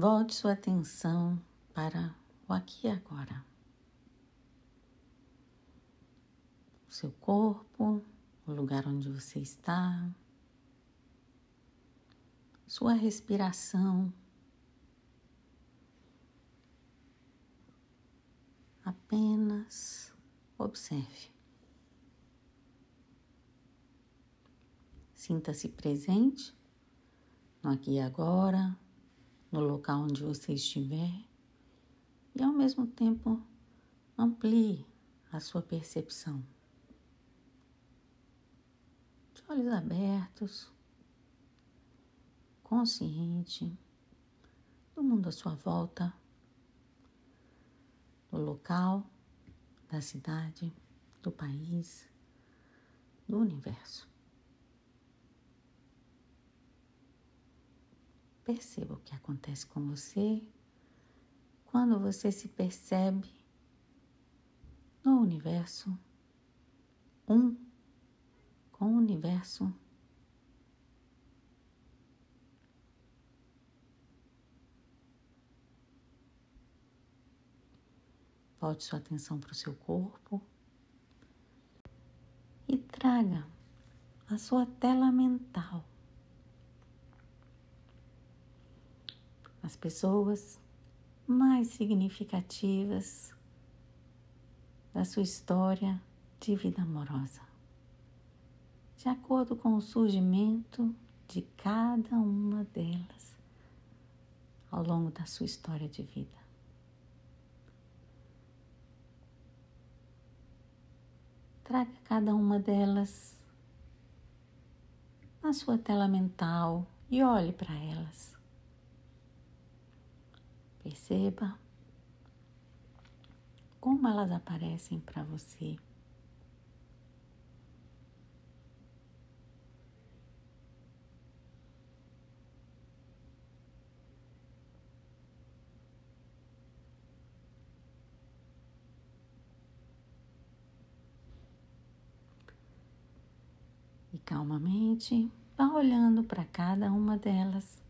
Volte sua atenção para o aqui e agora. O seu corpo, o lugar onde você está, sua respiração. Apenas observe. Sinta-se presente no aqui e agora, no local onde você estiver e ao mesmo tempo amplie a sua percepção. De olhos abertos, consciente do mundo à sua volta, do local, da cidade, do país, do universo. Perceba o que acontece com você quando você se percebe no universo, um com o universo. Volte sua atenção para o seu corpo e traga a sua tela mental. As pessoas mais significativas da sua história de vida amorosa, de acordo com o surgimento de cada uma delas ao longo da sua história de vida. Traga cada uma delas na sua tela mental e olhe para elas. Perceba como elas aparecem para você. E calmamente vá olhando para cada uma delas.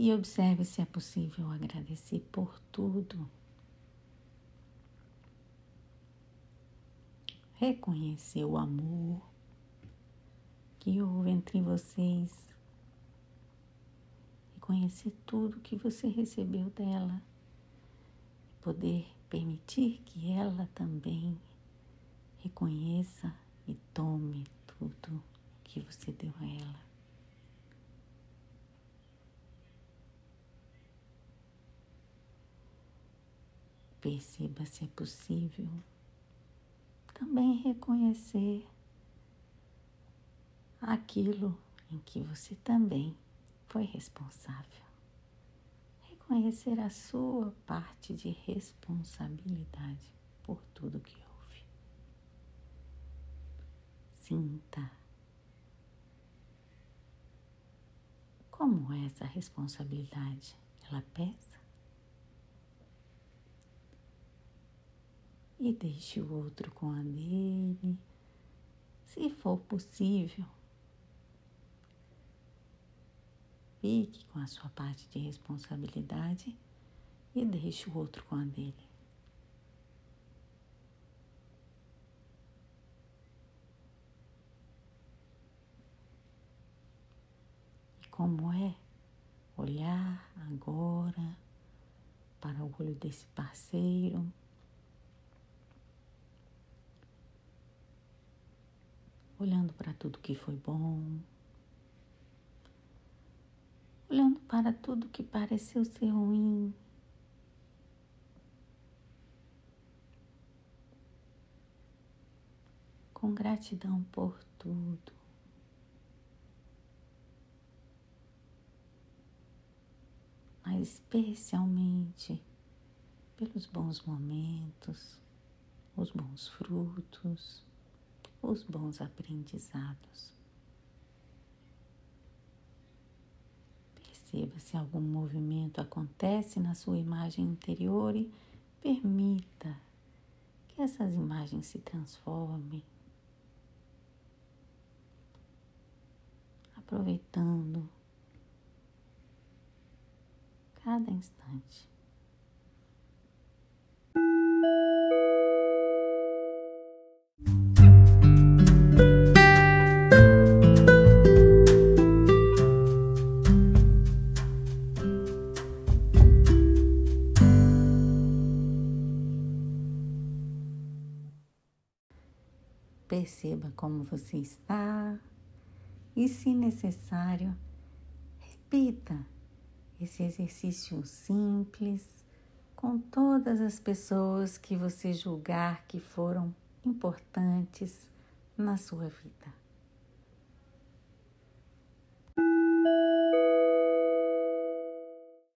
E observe se é possível agradecer por tudo. Reconhecer o amor que houve entre vocês. Reconhecer tudo que você recebeu dela. Poder permitir que ela também reconheça e tome tudo que você deu a ela. Perceba se é possível também reconhecer aquilo em que você também foi responsável. Reconhecer a sua parte de responsabilidade por tudo que houve. Sinta como essa responsabilidade. Ela pesa? E deixe o outro com a dele, se for possível. Fique com a sua parte de responsabilidade e deixe o outro com a dele. E como é olhar agora para o olho desse parceiro? Olhando para tudo que foi bom, olhando para tudo que pareceu ser ruim. Com gratidão por tudo. Mas especialmente pelos bons momentos, os bons frutos os bons aprendizados. Perceba se algum movimento acontece na sua imagem interior e permita que essas imagens se transformem. aproveitando cada instante. Perceba como você está e, se necessário, repita esse exercício simples com todas as pessoas que você julgar que foram importantes na sua vida.